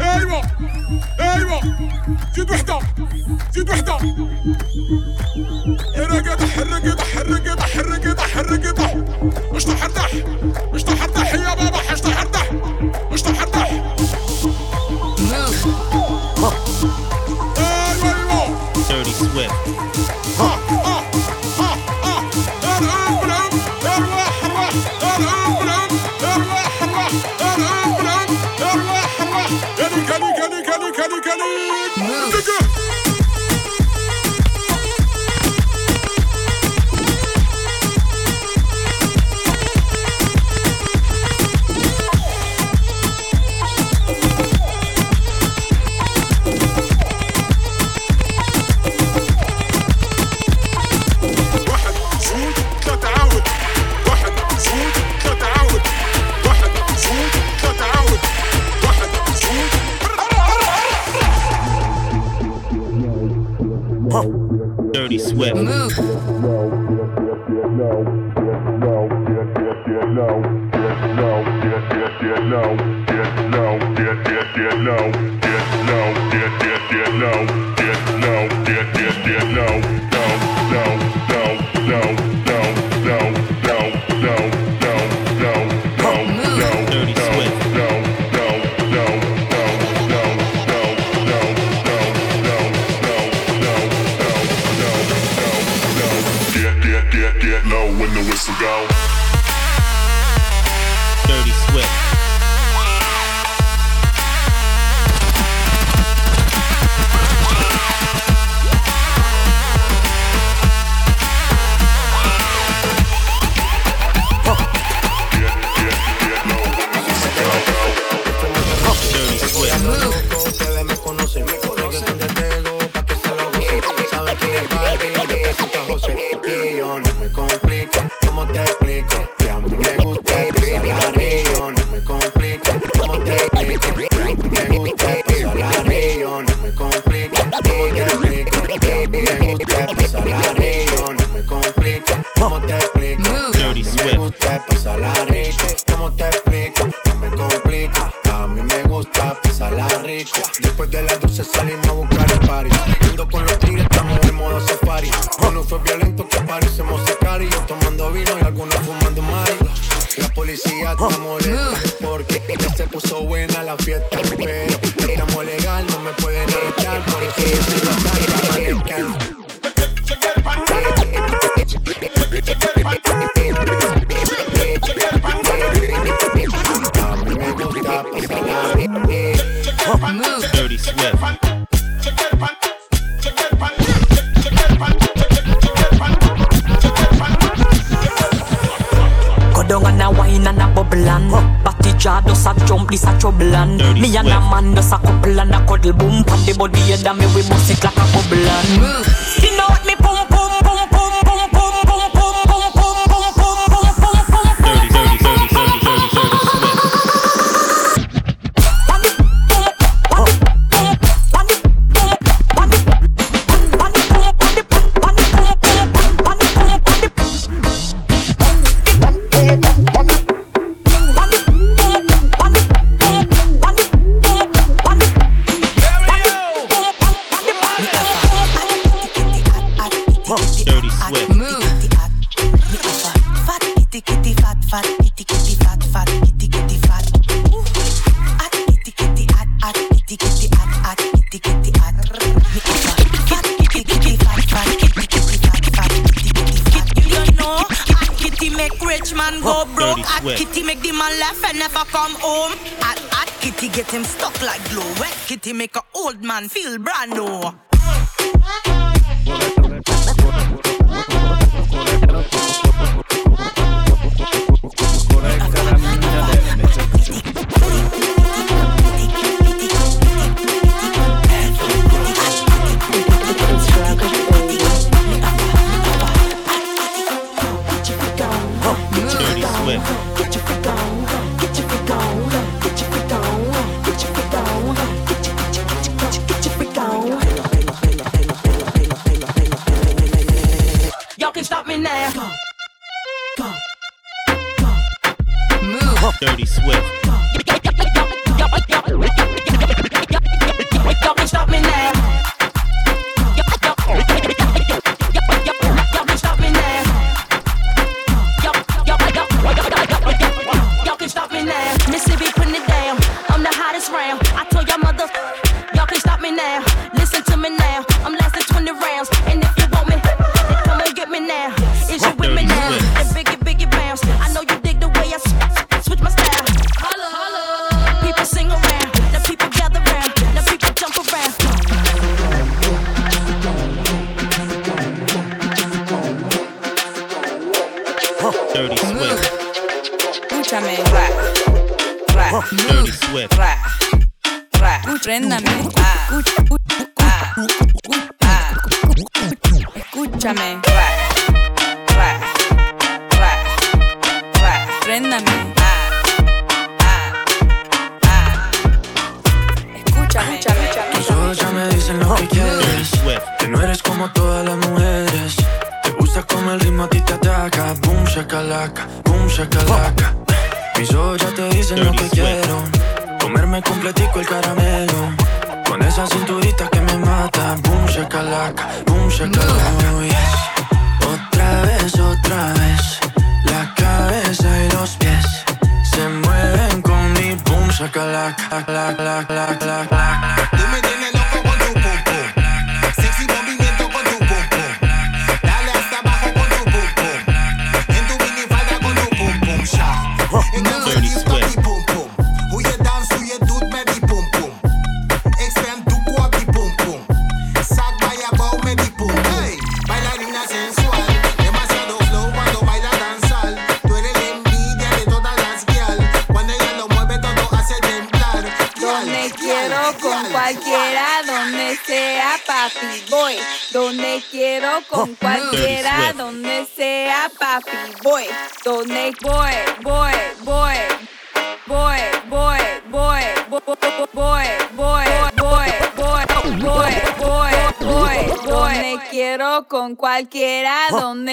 ايوا ايوا زيد وحدة. زيد وحدة. حرك يا حرك to make an old man feel brand new. this. Dirty Swift. Préndame. Escúchame.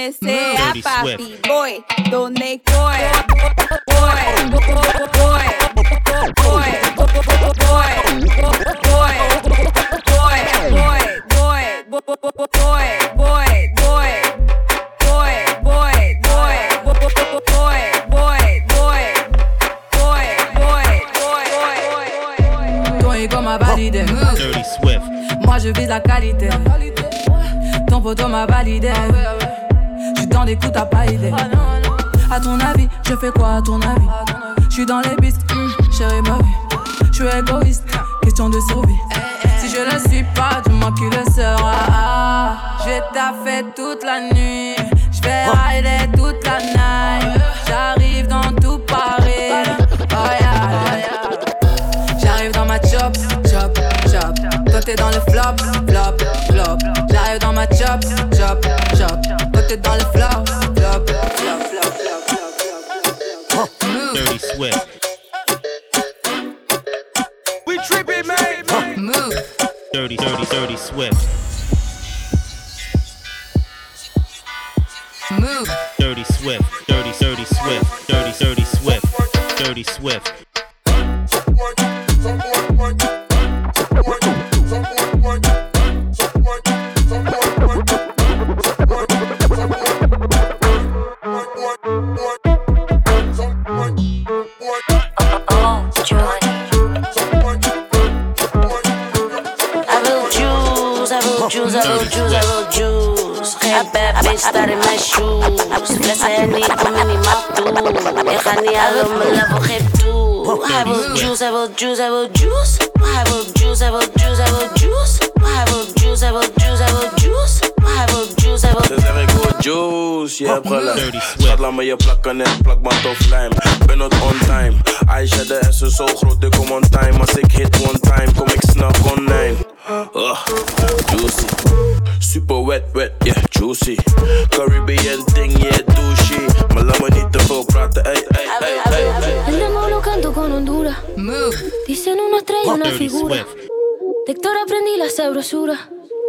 comecei a papi. boy, boy, boy, boy, boy, boy, boy, boy, boy, boy, boy, boy, boy, boy, boy, validé. Dirty Swift. Moi je vise la qualité. Ton boy, m'a validé. j'en écoute, t'as pas idée. Oh ton avis, je fais quoi à ton avis? Ah, je suis dans les bisques, mm, chérie ma vie. Je suis égoïste, question de survie. Eh, eh. Si je le suis pas, du moins qui le sera. Ah, J'ai taffé toute la nuit, je vais oh. rider toute la night. J'arrive dans tout Paris. Oh yeah. Oh, J'arrive dans ma chop, chop, chop. Toi t'es dans le flop, flop, flop. J'arrive dans ma chop, chop, chop. dans le flop. Dirty Swift. We tripping, man. Move. Dirty, dirty, dirty Swift. Move. Dirty Swift, dirty, dirty Swift, dirty, dirty Swift, dirty Swift. Ik will mijn level, geef toe. Hij wil juice, I will juice, I will juice. I will juice, I will juice, I will juice. I will juice, hij wil juice, hij wil juice. Hij wil juice, hij wil Ze zeggen ik wil juice, je hebt gelijk Dirty Swift. Schat, laat me je plakken en plak maar tof lijm Ben not on time Aisha, de S is zo groot, ik kom on time Als ik hit one time, kom ik snel konijn Ugh, juicy Super wet, wet, yeah, juicy Caribbean thing, yeah, douchey Maar laat me niet te veel praten, ey, ey, ey, ey, ey Andamos locando con Honduras. Move. Dicen una estrella, una Dirty figura. Swift. De Héctor aprendí la sabrosura.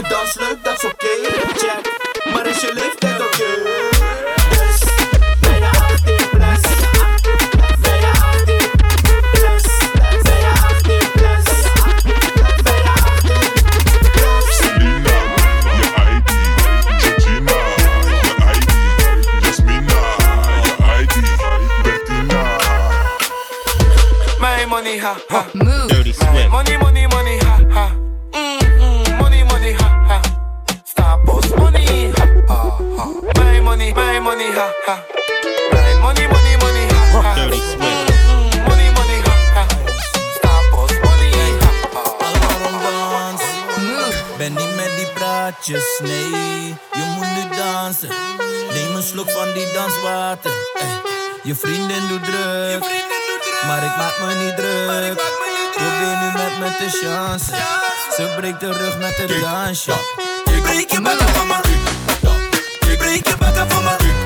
Je Swift. dans leuk, dat is oké, check. Maar is je leeftijd oké? Money, ha, ha. Dirty Swift. Money, money, money, money, money, ha, ha. My money, money, money, ha, ha. Dirty Swift. Mm, money, money, ha, ha. Stop us, money, ha, ha. Waarom dans? Ben niet met die praatjes, nee. Je moet nu dansen. Neem een slok van die danswater. Ey, je vriendin doet druk. Maar ik maak me niet druk. Probeer nu met me te chansen. Ze breekt de rug met het dansje. Ik breek je bakken van mijn Ik breek je bakken van mijn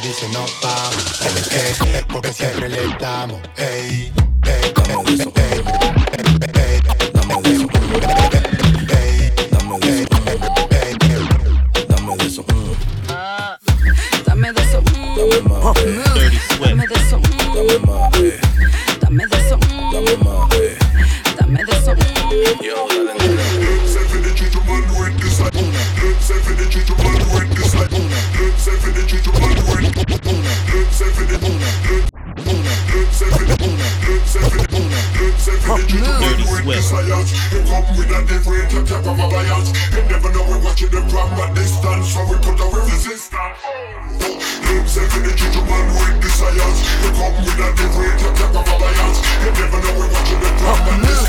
dice no vamos, ¿sabes qué? Porque siempre le damos, ey,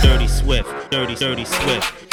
Dirty Swift. Dirty, dirty Swift.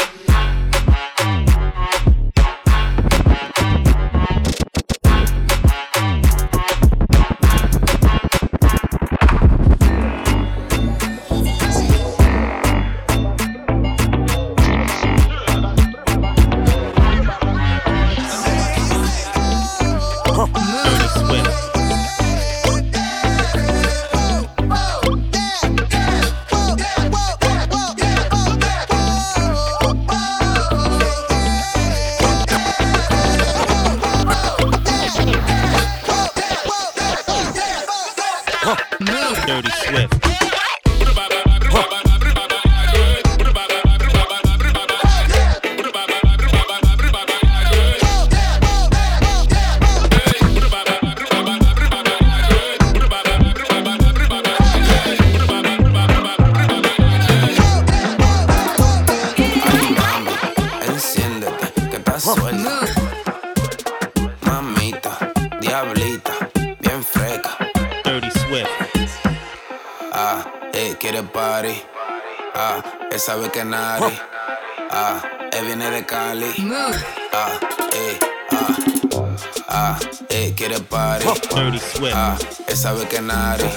Swift. Ah, él sabe que Nari,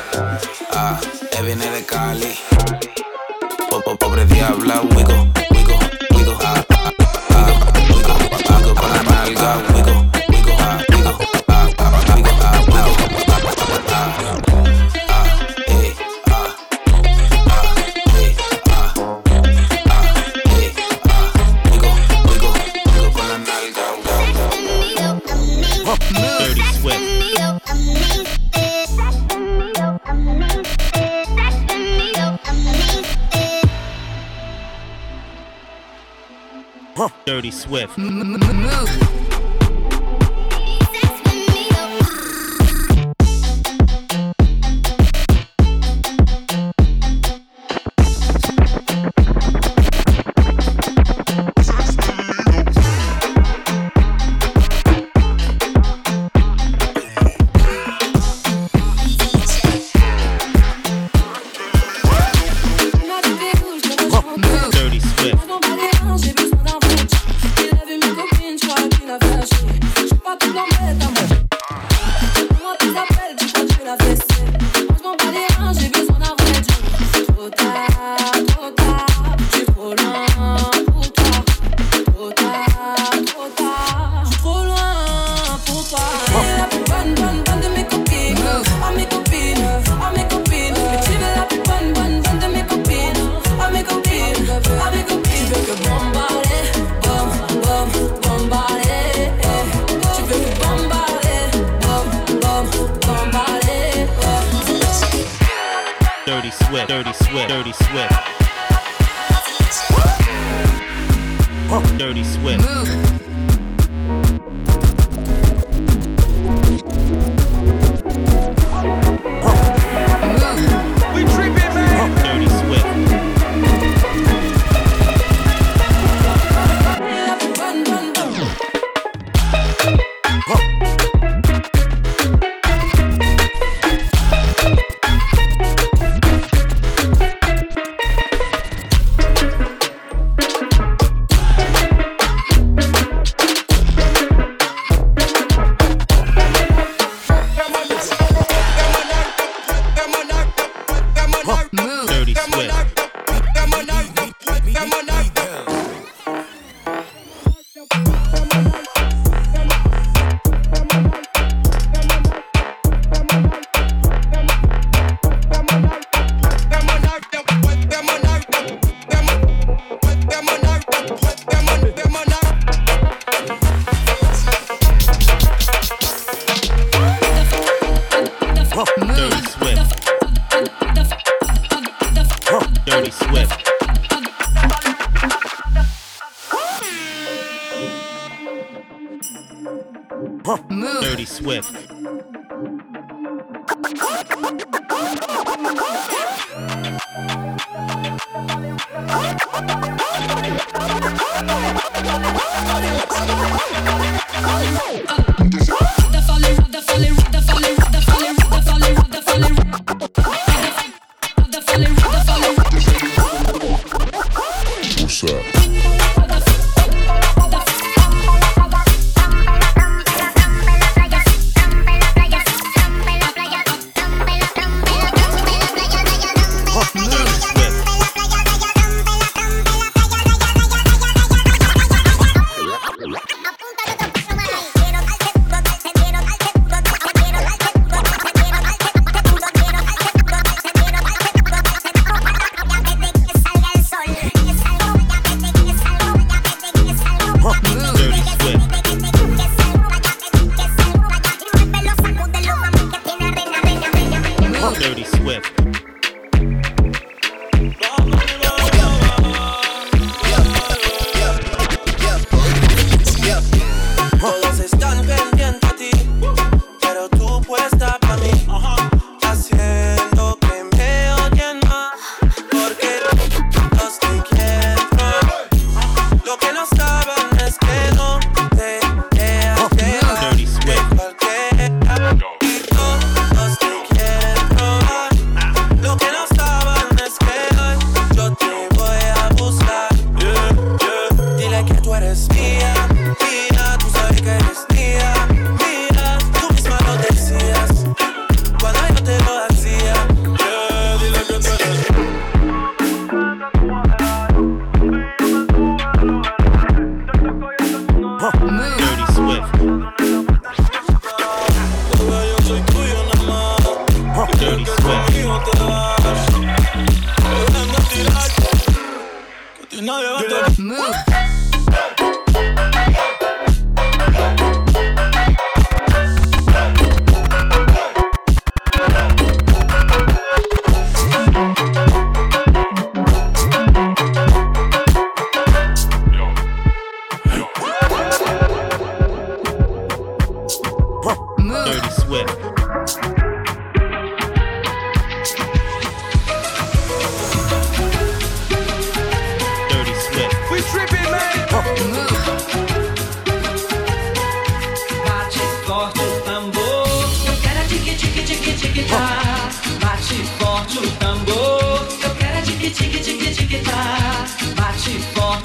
ah, él viene de Cali. Dirty Swift. Move.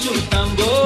un tambor.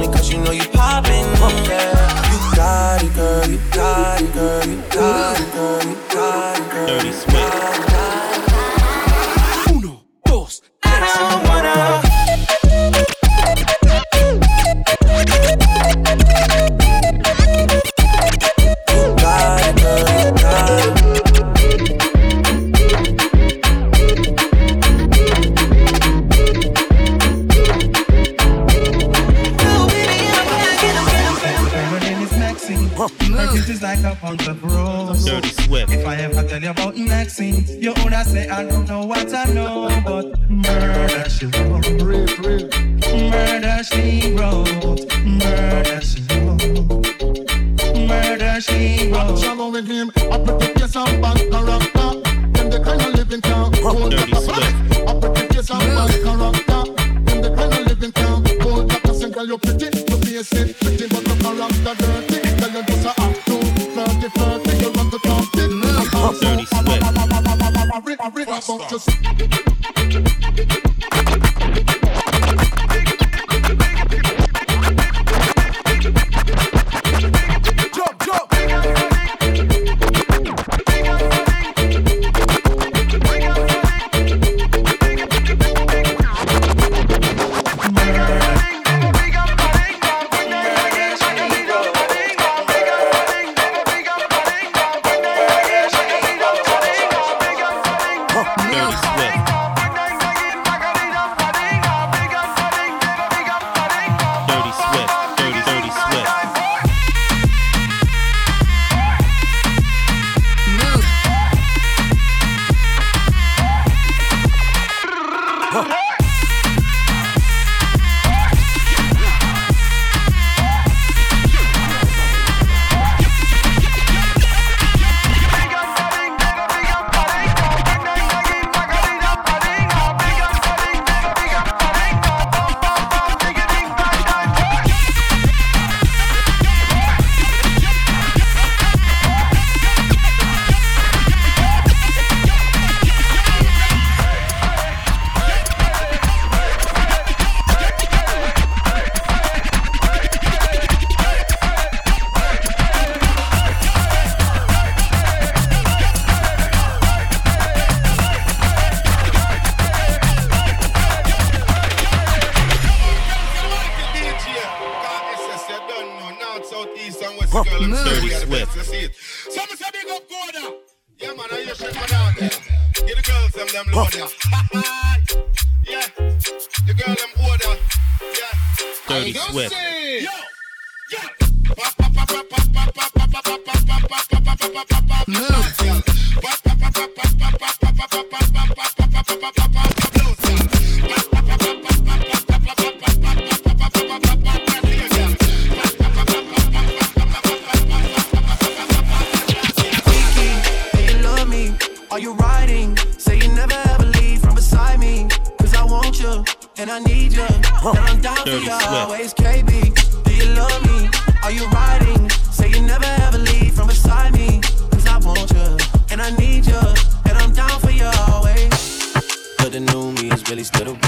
only cause you know you poppin', yeah. You got it, girl, you got it, girl, you got it, girl, you got it, girl. Dirty Swift. say I don't know.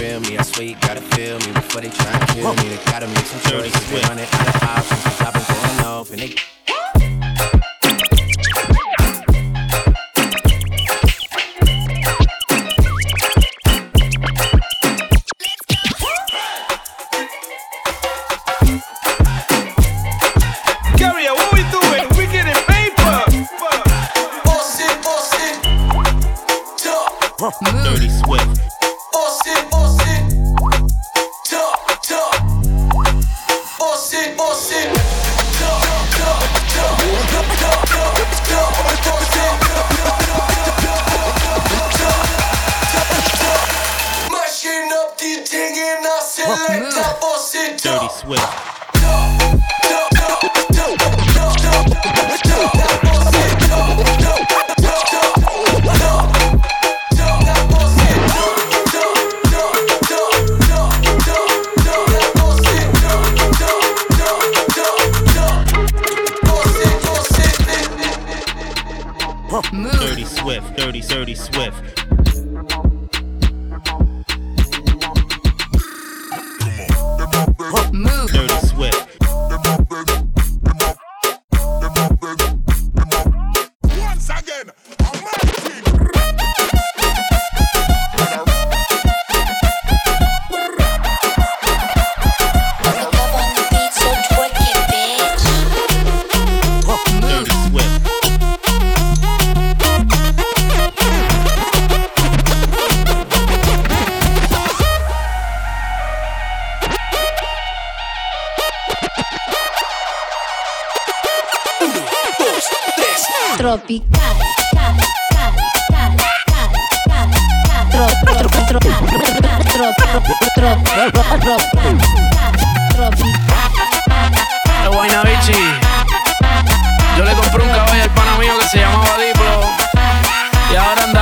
real me. I swear you gotta feel me before they try and kill me. They gotta make some choices. They run it out of options, cause I've been going off and they. Tropical. Tropical. Bichi. Yo le compré un caballo al pana mío que se llamaba Diplo. Y ahora anda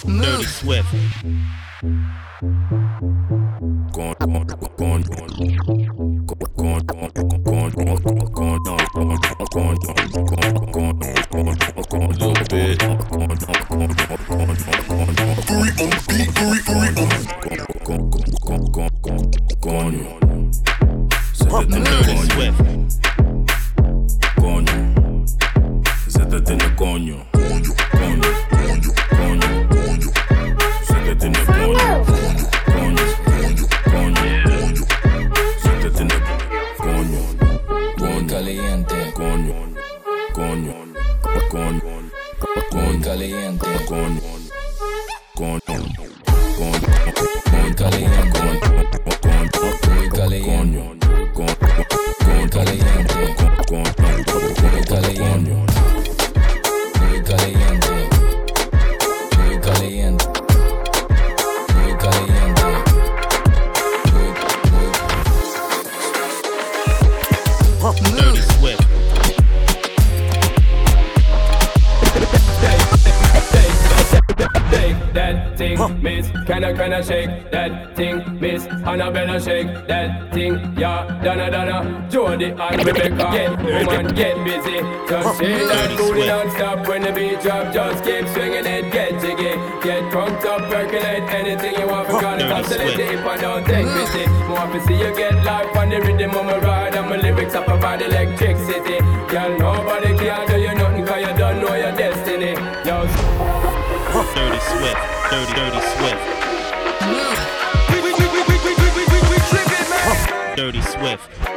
off, move. Dirty Swift. Little bit. and Rebecca. Get woman, get busy. Just say that booty non-stop when the beat drop. Just keep swinging it, get jiggy. Get crunked up, percolate anything you want. Because it's hostility if I don't take pity. More to see you get life on the rhythm of my ride. And my lyrics up about electricity. Girl, nobody can do you nothing because you don't know your destiny. Yo. Dirty Swift, dirty, dirty Swift. Dirty Swift.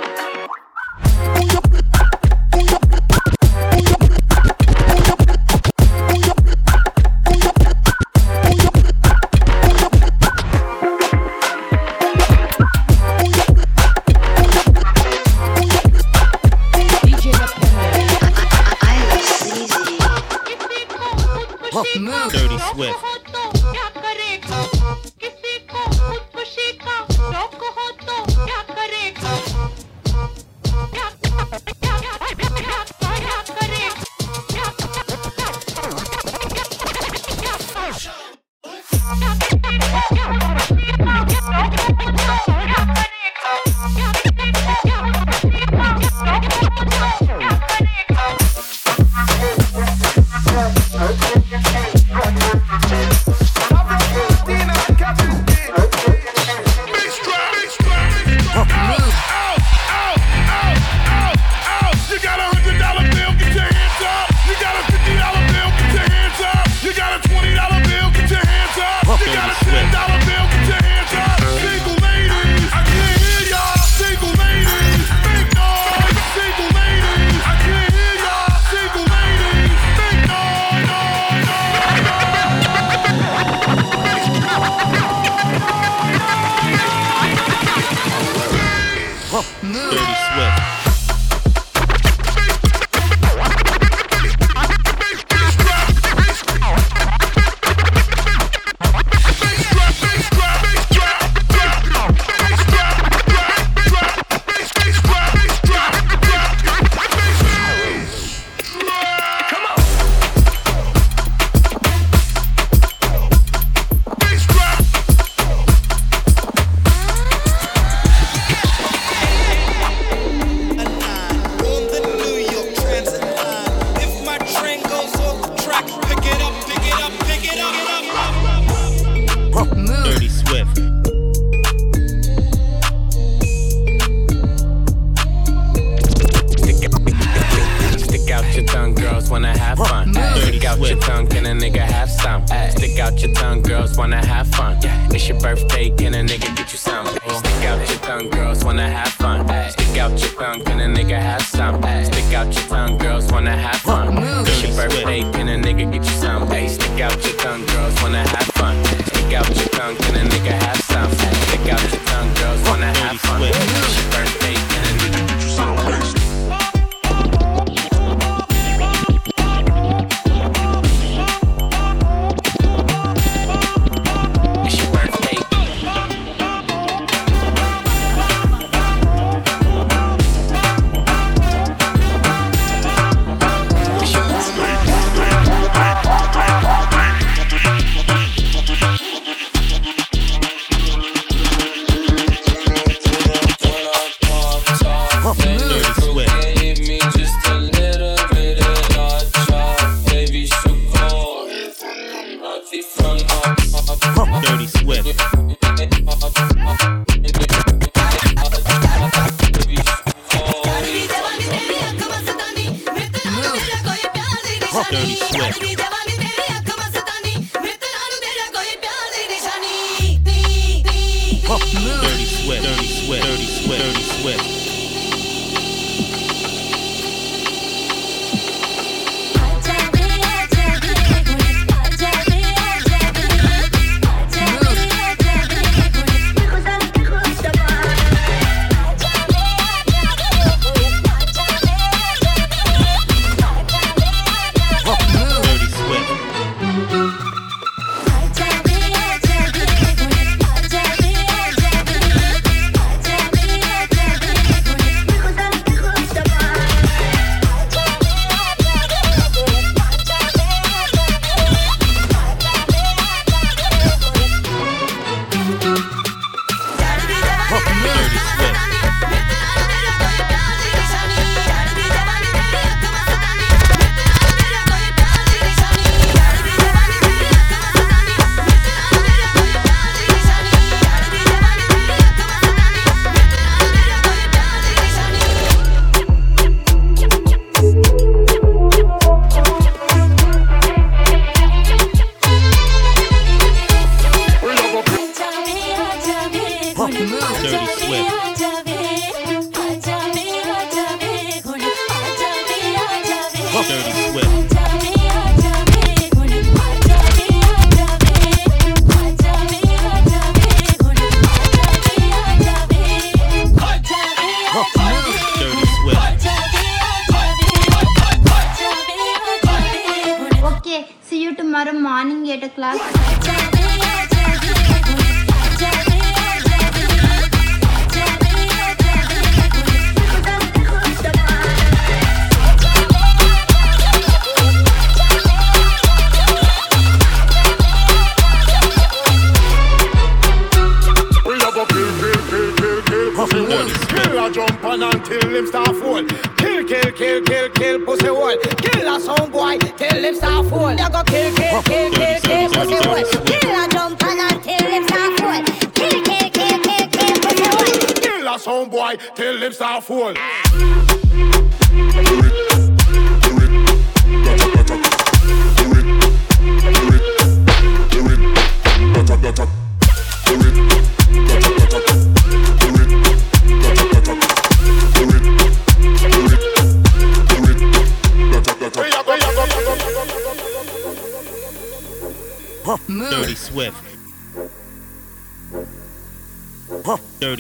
Dirty sweat. Dirty sweat. Dirty sweat. Dirty sweat.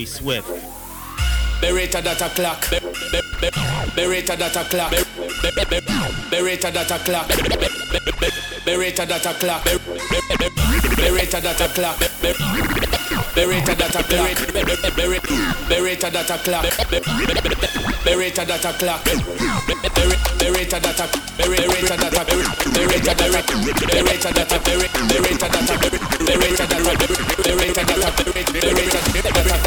Dirty Swift. Beretta data clock. Beretta data clock. Beretta data clock. Beretta data clock. Beretta data clock. Beretta data clock. Beretta data clock. Beretta data clock. Beretta data Beretta data Beretta data Beretta data Beretta data Beretta data Beretta data Beretta data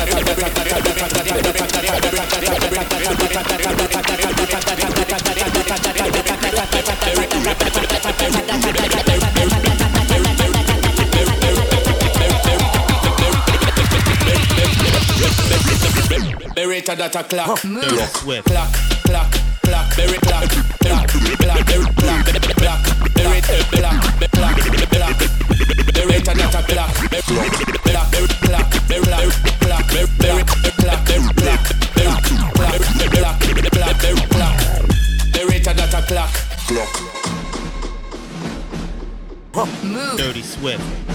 Beretta that a clock, clock, clock, clock, beretta clock, clock, clock, clock, beretta clock. with.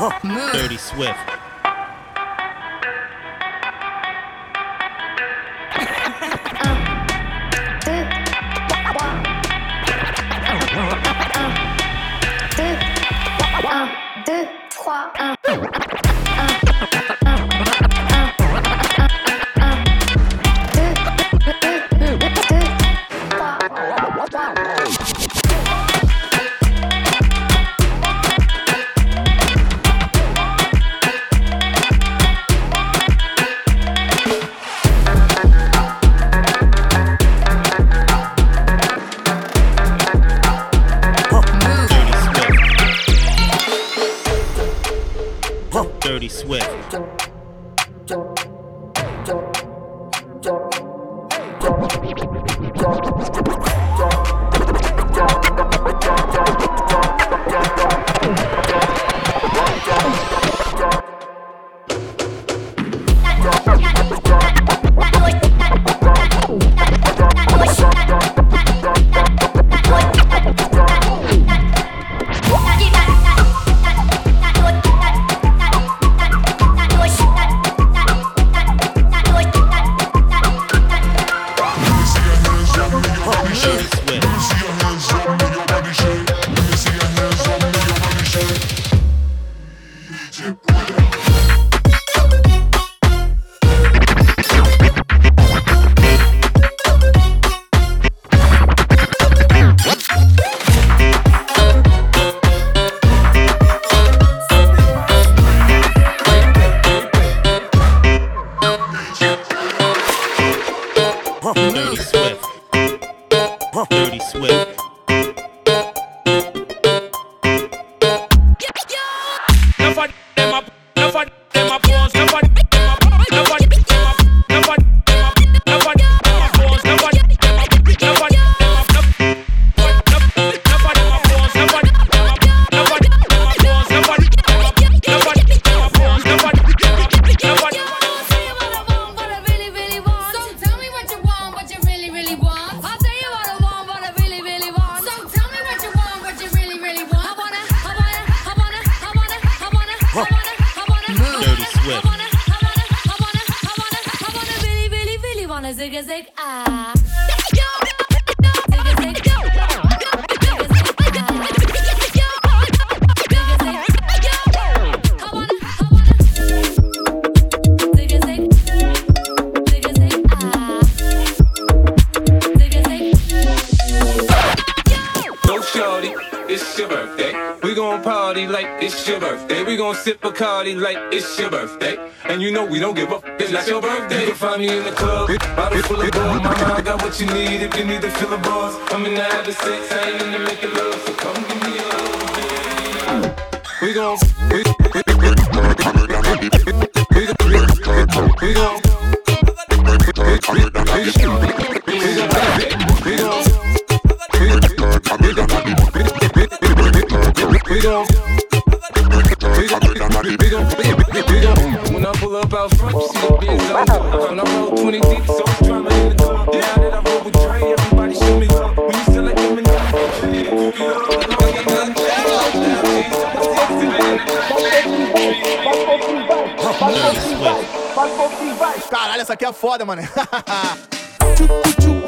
Dirty Swift. you need if you need to feel the buzz. I'm in the habit of six. I ain't in the making love. Caralho, essa aqui é foda, mano.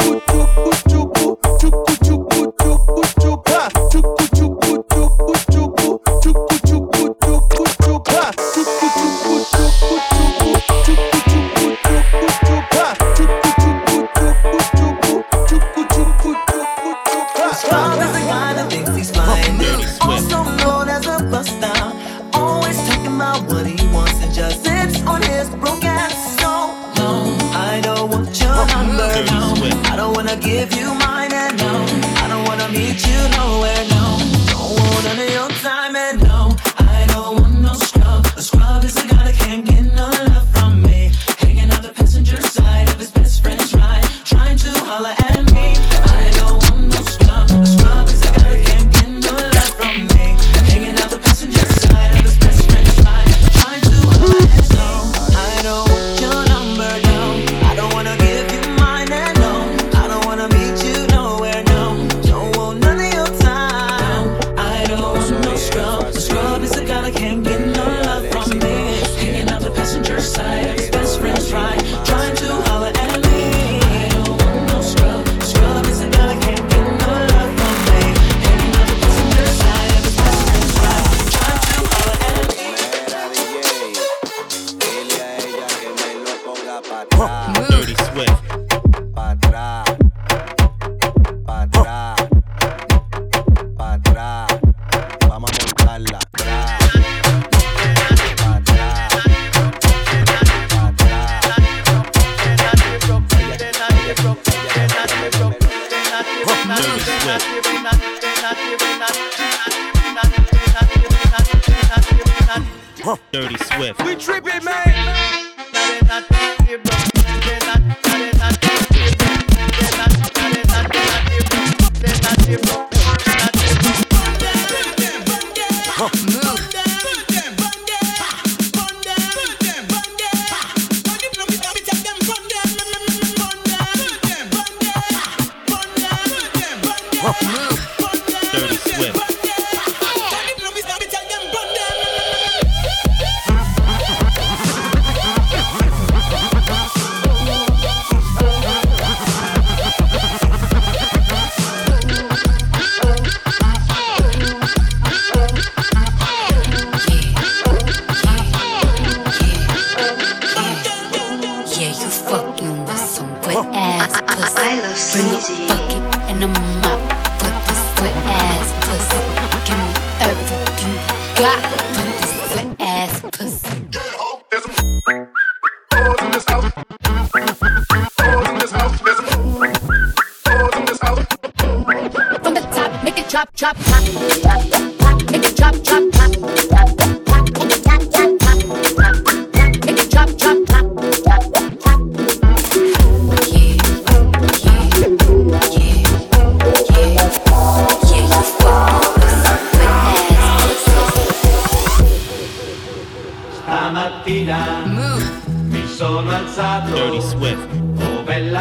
Dirty Swift. We tripping, man.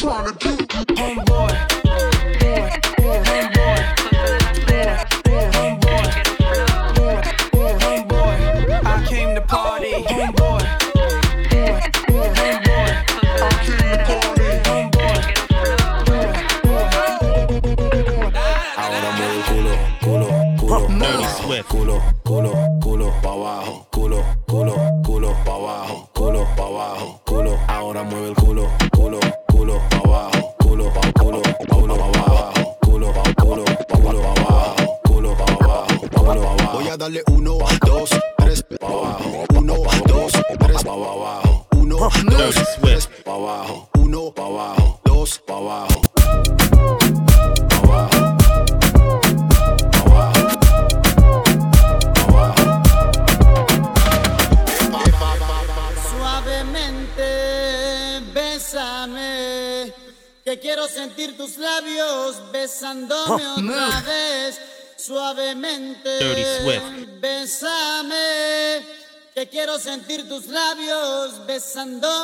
trying to do pasando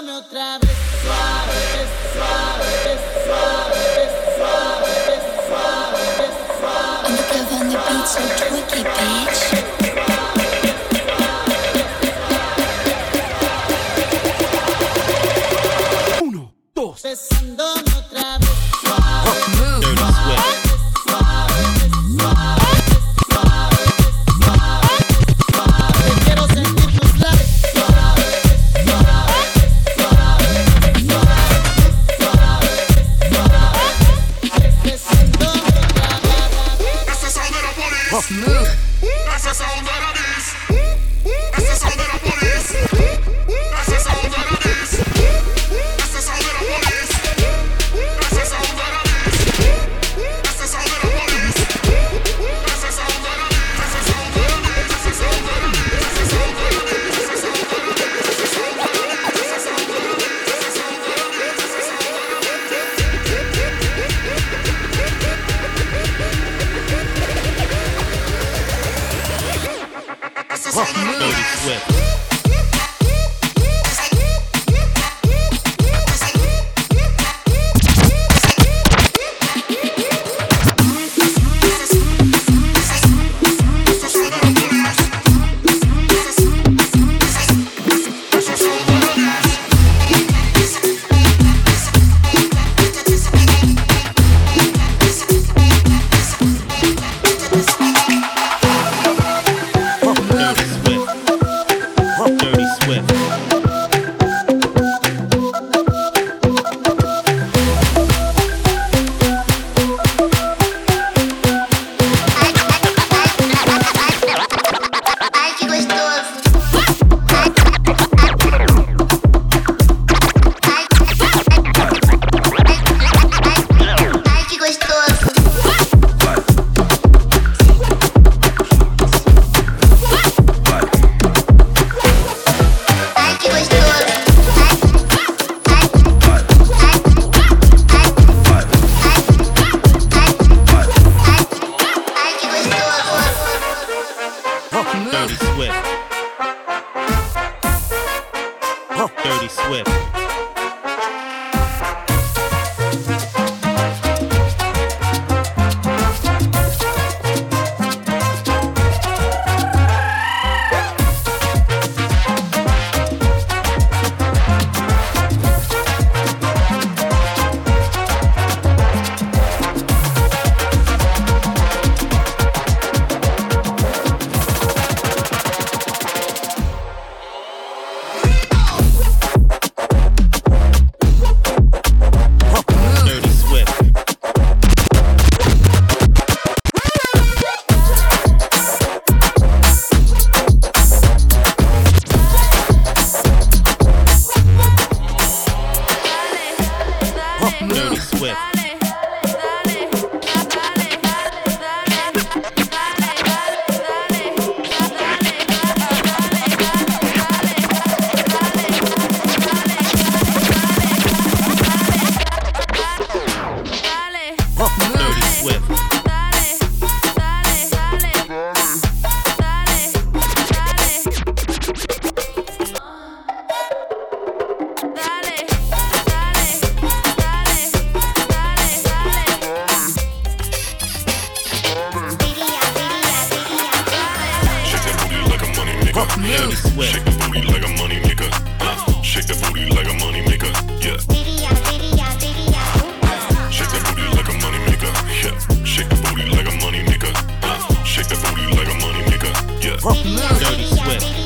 Dirty Swift.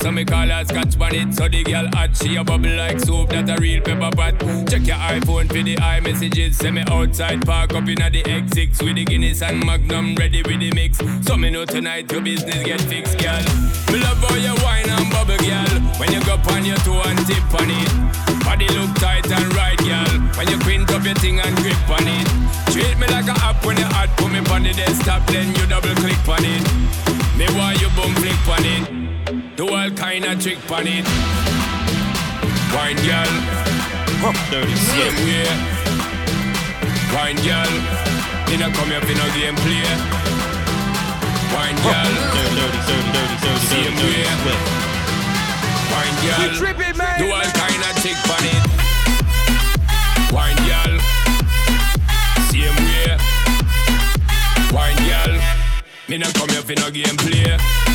So me call her scotch bonnet, so the girl hot, she a bubble like soup, that a real pepper pot. Check your iPhone for the iMessages, send me outside, park up inna the X6 with the Guinness and Magnum ready with the mix. So me know tonight your business get fixed, girl. Me love how you wine and bubble, girl. When you go on your toe and tip on it. Body look tight and right, girl. When you quint up your thing and grip on it. Treat me like a app when you hot. Put me on the desktop, then you double click on it. Me want you boom flick on it. Do all kind of trick on it. Wine, girl. Dirty Same way. Wine, girl. You know come here for no game play. Wine, girl. Dirty, dirty, dirty, dirty, dirty, Same dirty, dirty way. Swift. Wine, girl. We tripping, man. Do all kind of trick on it. Wine, girl. Same way. Wine, girl. Me no come here for no game play. Wine,